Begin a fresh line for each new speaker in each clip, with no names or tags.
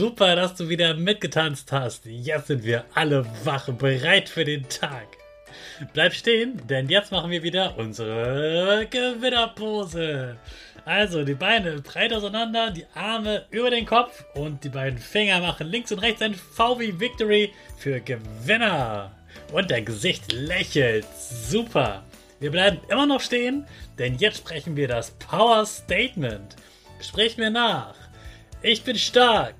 Super, dass du wieder mitgetanzt hast. Jetzt sind wir alle wach, bereit für den Tag. Bleib stehen, denn jetzt machen wir wieder unsere Gewinnerpose. Also die Beine breit auseinander, die Arme über den Kopf und die beiden Finger machen links und rechts ein V wie Victory für Gewinner. Und dein Gesicht lächelt. Super. Wir bleiben immer noch stehen, denn jetzt sprechen wir das Power Statement. Sprich mir nach. Ich bin stark.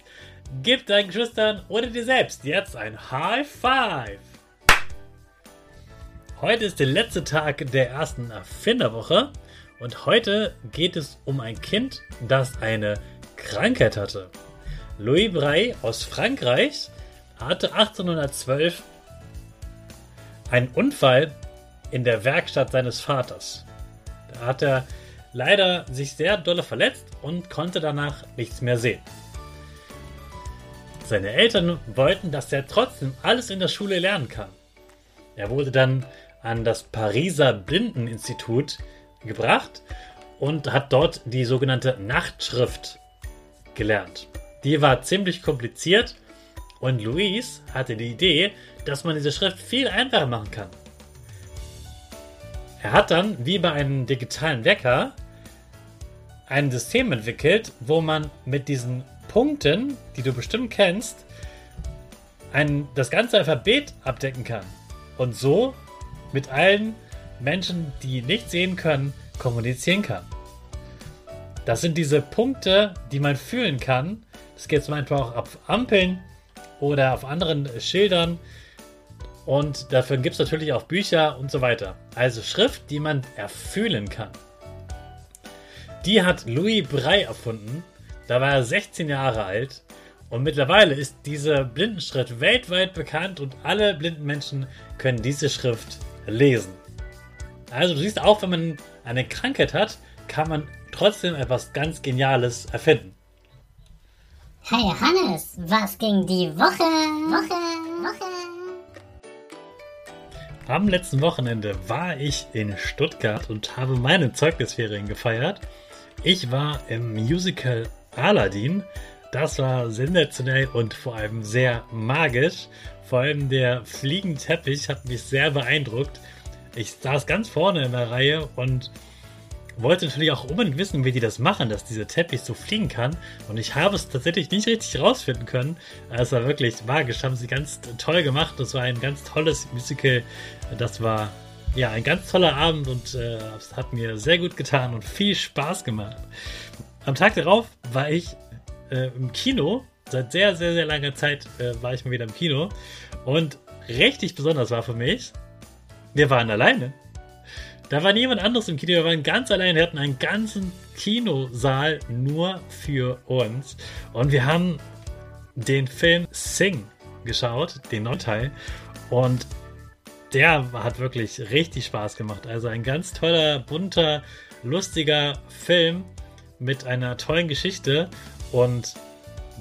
Gib deinen Geschwistern oder dir selbst jetzt ein High Five. Heute ist der letzte Tag der ersten Erfinderwoche und heute geht es um ein Kind, das eine Krankheit hatte. Louis Braille aus Frankreich hatte 1812 einen Unfall in der Werkstatt seines Vaters. Da hat er leider sich sehr dolle verletzt und konnte danach nichts mehr sehen. Seine Eltern wollten, dass er trotzdem alles in der Schule lernen kann. Er wurde dann an das Pariser Blindeninstitut gebracht und hat dort die sogenannte Nachtschrift gelernt. Die war ziemlich kompliziert und Louise hatte die Idee, dass man diese Schrift viel einfacher machen kann. Er hat dann, wie bei einem digitalen Wecker, ein System entwickelt, wo man mit diesen Punkten, die du bestimmt kennst, ein, das ganze Alphabet abdecken kann. Und so mit allen Menschen, die nicht sehen können, kommunizieren kann. Das sind diese Punkte, die man fühlen kann. Das geht zum Beispiel auch auf Ampeln oder auf anderen Schildern. Und dafür gibt es natürlich auch Bücher und so weiter. Also Schrift, die man erfühlen kann. Die hat Louis Braille erfunden da war er 16 Jahre alt und mittlerweile ist diese Blindenschrift weltweit bekannt und alle blinden Menschen können diese Schrift lesen. Also du siehst auch, wenn man eine Krankheit hat, kann man trotzdem etwas ganz Geniales erfinden.
Hey Hannes, was ging die Woche? Woche, Woche.
Am letzten Wochenende war ich in Stuttgart und habe meine Zeugnisferien gefeiert. Ich war im Musical Aladdin. Das war sensationell und vor allem sehr magisch. Vor allem der Fliegenteppich hat mich sehr beeindruckt. Ich saß ganz vorne in der Reihe und wollte natürlich auch unbedingt wissen, wie die das machen, dass dieser Teppich so fliegen kann. Und ich habe es tatsächlich nicht richtig rausfinden können. Es war wirklich magisch, haben sie ganz toll gemacht. Das war ein ganz tolles Musical. Das war ja ein ganz toller Abend und äh, es hat mir sehr gut getan und viel Spaß gemacht. Am Tag darauf war ich äh, im Kino. Seit sehr, sehr, sehr langer Zeit äh, war ich mal wieder im Kino. Und richtig besonders war für mich, wir waren alleine. Da war niemand anderes im Kino, wir waren ganz allein. Wir hatten einen ganzen Kinosaal nur für uns. Und wir haben den Film Sing geschaut, den neuen Teil. Und der hat wirklich richtig Spaß gemacht. Also ein ganz toller, bunter, lustiger Film mit einer tollen Geschichte. Und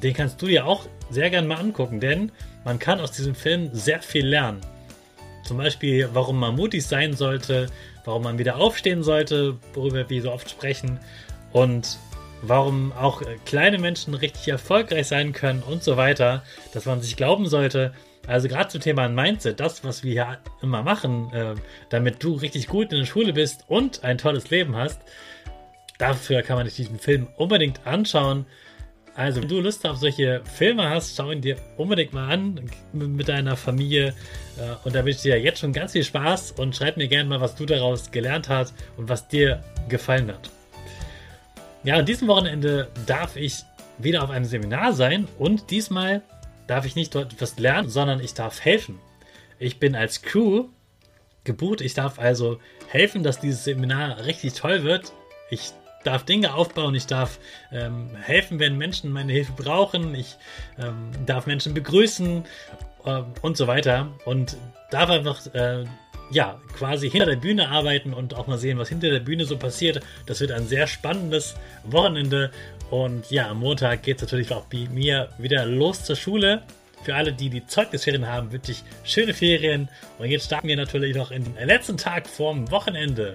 den kannst du dir auch sehr gerne mal angucken, denn man kann aus diesem Film sehr viel lernen. Zum Beispiel, warum man mutig sein sollte, warum man wieder aufstehen sollte, worüber wir so oft sprechen, und warum auch kleine Menschen richtig erfolgreich sein können und so weiter, dass man sich glauben sollte. Also gerade zum Thema Mindset, das, was wir hier immer machen, äh, damit du richtig gut in der Schule bist und ein tolles Leben hast, dafür kann man sich diesen Film unbedingt anschauen. Also, wenn du Lust auf solche Filme hast, schau ihn dir unbedingt mal an mit deiner Familie. Äh, und da wünsche ich dir jetzt schon ganz viel Spaß und schreib mir gerne mal, was du daraus gelernt hast und was dir gefallen hat. Ja, an diesem Wochenende darf ich wieder auf einem Seminar sein und diesmal darf ich nicht dort etwas lernen, sondern ich darf helfen. Ich bin als Crew gebucht. Ich darf also helfen, dass dieses Seminar richtig toll wird. Ich darf Dinge aufbauen, ich darf ähm, helfen, wenn Menschen meine Hilfe brauchen, ich ähm, darf Menschen begrüßen äh, und so weiter und darf einfach äh, ja quasi hinter der Bühne arbeiten und auch mal sehen, was hinter der Bühne so passiert. Das wird ein sehr spannendes Wochenende und ja, am Montag geht es natürlich auch bei mir wieder los zur Schule. Für alle, die die Zeugnisferien haben, wünsche ich schöne Ferien. Und jetzt starten wir natürlich noch in den letzten Tag vorm Wochenende